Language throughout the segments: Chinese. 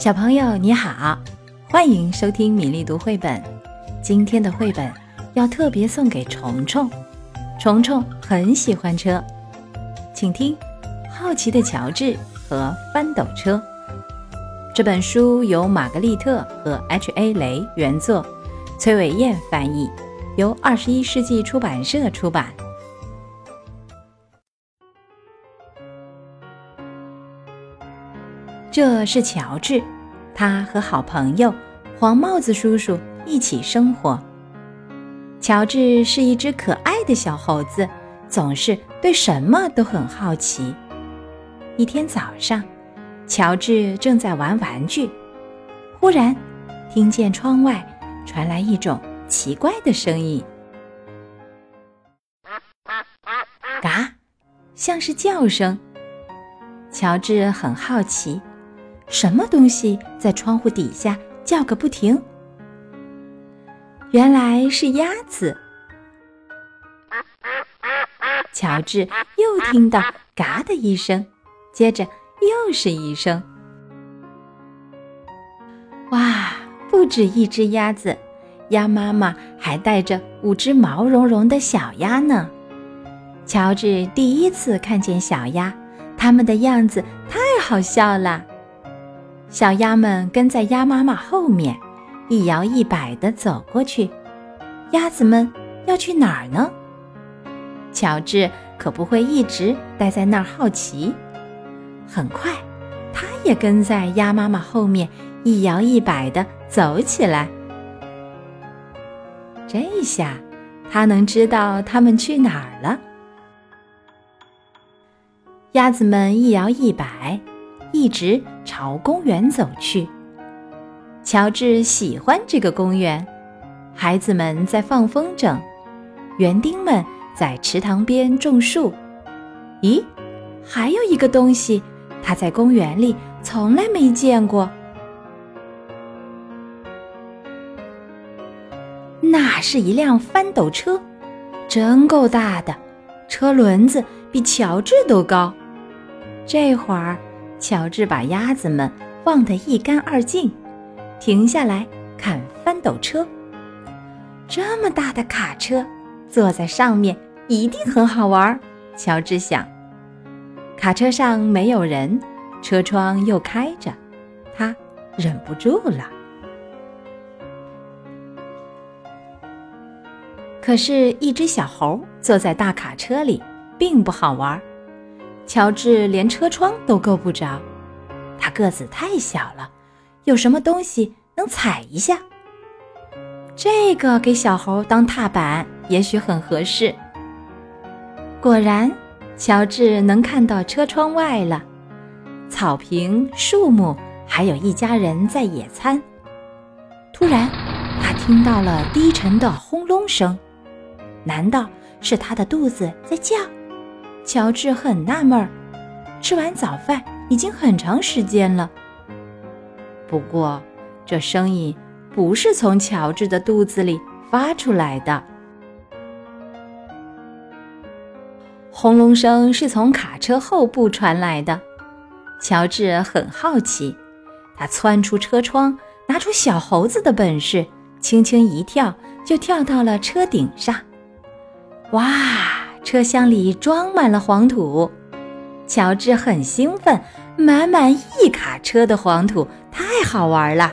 小朋友你好，欢迎收听米粒读绘本。今天的绘本要特别送给虫虫，虫虫很喜欢车，请听《好奇的乔治和翻斗车》。这本书由玛格丽特和 H.A. 雷原作，崔伟燕翻译，由二十一世纪出版社出版。这是乔治，他和好朋友黄帽子叔叔一起生活。乔治是一只可爱的小猴子，总是对什么都很好奇。一天早上，乔治正在玩玩具，忽然听见窗外传来一种奇怪的声音，嘎，像是叫声。乔治很好奇。什么东西在窗户底下叫个不停？原来是鸭子。乔治又听到“嘎”的一声，接着又是一声。哇，不止一只鸭子，鸭妈妈还带着五只毛茸茸的小鸭呢。乔治第一次看见小鸭，它们的样子太好笑了。小鸭们跟在鸭妈妈后面，一摇一摆地走过去。鸭子们要去哪儿呢？乔治可不会一直待在那儿好奇。很快，他也跟在鸭妈妈后面，一摇一摆地走起来。这下，他能知道他们去哪儿了。鸭子们一摇一摆。一直朝公园走去。乔治喜欢这个公园，孩子们在放风筝，园丁们在池塘边种树。咦，还有一个东西，他在公园里从来没见过。那是一辆翻斗车，真够大的，车轮子比乔治都高。这会儿。乔治把鸭子们忘得一干二净，停下来看翻斗车。这么大的卡车，坐在上面一定很好玩。乔治想。卡车上没有人，车窗又开着，他忍不住了。可是，一只小猴坐在大卡车里，并不好玩。乔治连车窗都够不着，他个子太小了，有什么东西能踩一下？这个给小猴当踏板也许很合适。果然，乔治能看到车窗外了，草坪、树木，还有一家人在野餐。突然，他听到了低沉的轰隆声，难道是他的肚子在叫？乔治很纳闷儿，吃完早饭已经很长时间了。不过，这声音不是从乔治的肚子里发出来的，轰隆声是从卡车后部传来的。乔治很好奇，他窜出车窗，拿出小猴子的本事，轻轻一跳就跳到了车顶上。哇！车厢里装满了黄土，乔治很兴奋，满满一卡车的黄土太好玩了。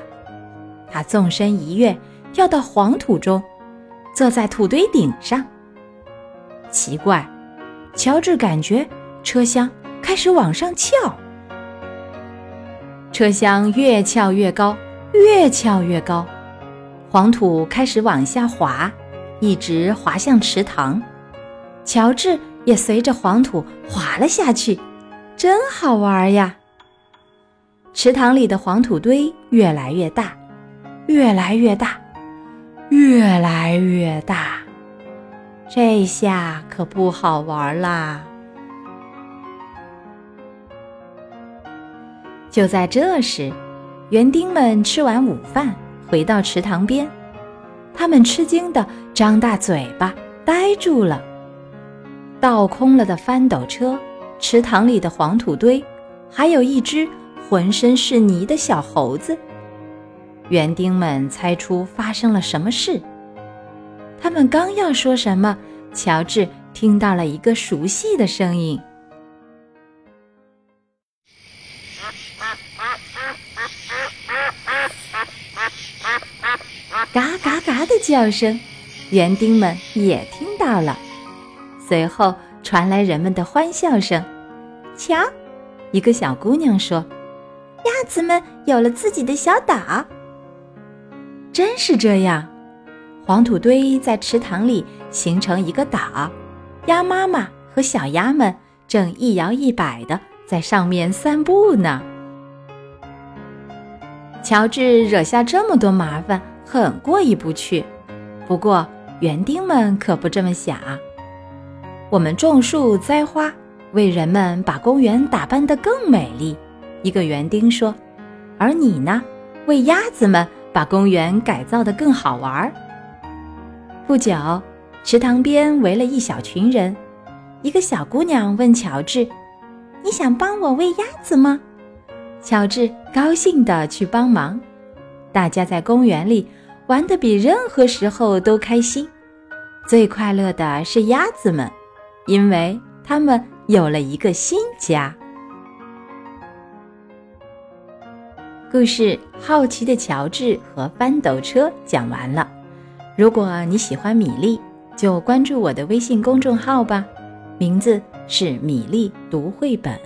他纵身一跃，跳到黄土中，坐在土堆顶上。奇怪，乔治感觉车厢开始往上翘，车厢越翘越高，越翘越高，黄土开始往下滑，一直滑向池塘。乔治也随着黄土滑了下去，真好玩呀！池塘里的黄土堆越来越大，越来越大，越来越大，这下可不好玩啦！就在这时，园丁们吃完午饭，回到池塘边，他们吃惊的张大嘴巴，呆住了。倒空了的翻斗车，池塘里的黄土堆，还有一只浑身是泥的小猴子。园丁们猜出发生了什么事。他们刚要说什么，乔治听到了一个熟悉的声音：“嘎嘎嘎的叫声。”园丁们也听到了，随后传来人们的欢笑声。瞧，一个小姑娘说：“鸭子们有了自己的小岛。”真是这样，黄土堆在池塘里形成一个岛，鸭妈妈和小鸭们正一摇一摆的在上面散步呢。乔治惹下这么多麻烦，很过意不去。不过，园丁们可不这么想。我们种树栽花，为人们把公园打扮得更美丽。一个园丁说：“而你呢，为鸭子们把公园改造得更好玩。”不久，池塘边围了一小群人。一个小姑娘问乔治：“你想帮我喂鸭子吗？”乔治高兴地去帮忙。大家在公园里。玩得比任何时候都开心，最快乐的是鸭子们，因为他们有了一个新家。故事《好奇的乔治和翻斗车》讲完了。如果你喜欢米粒，就关注我的微信公众号吧，名字是“米粒读绘本”。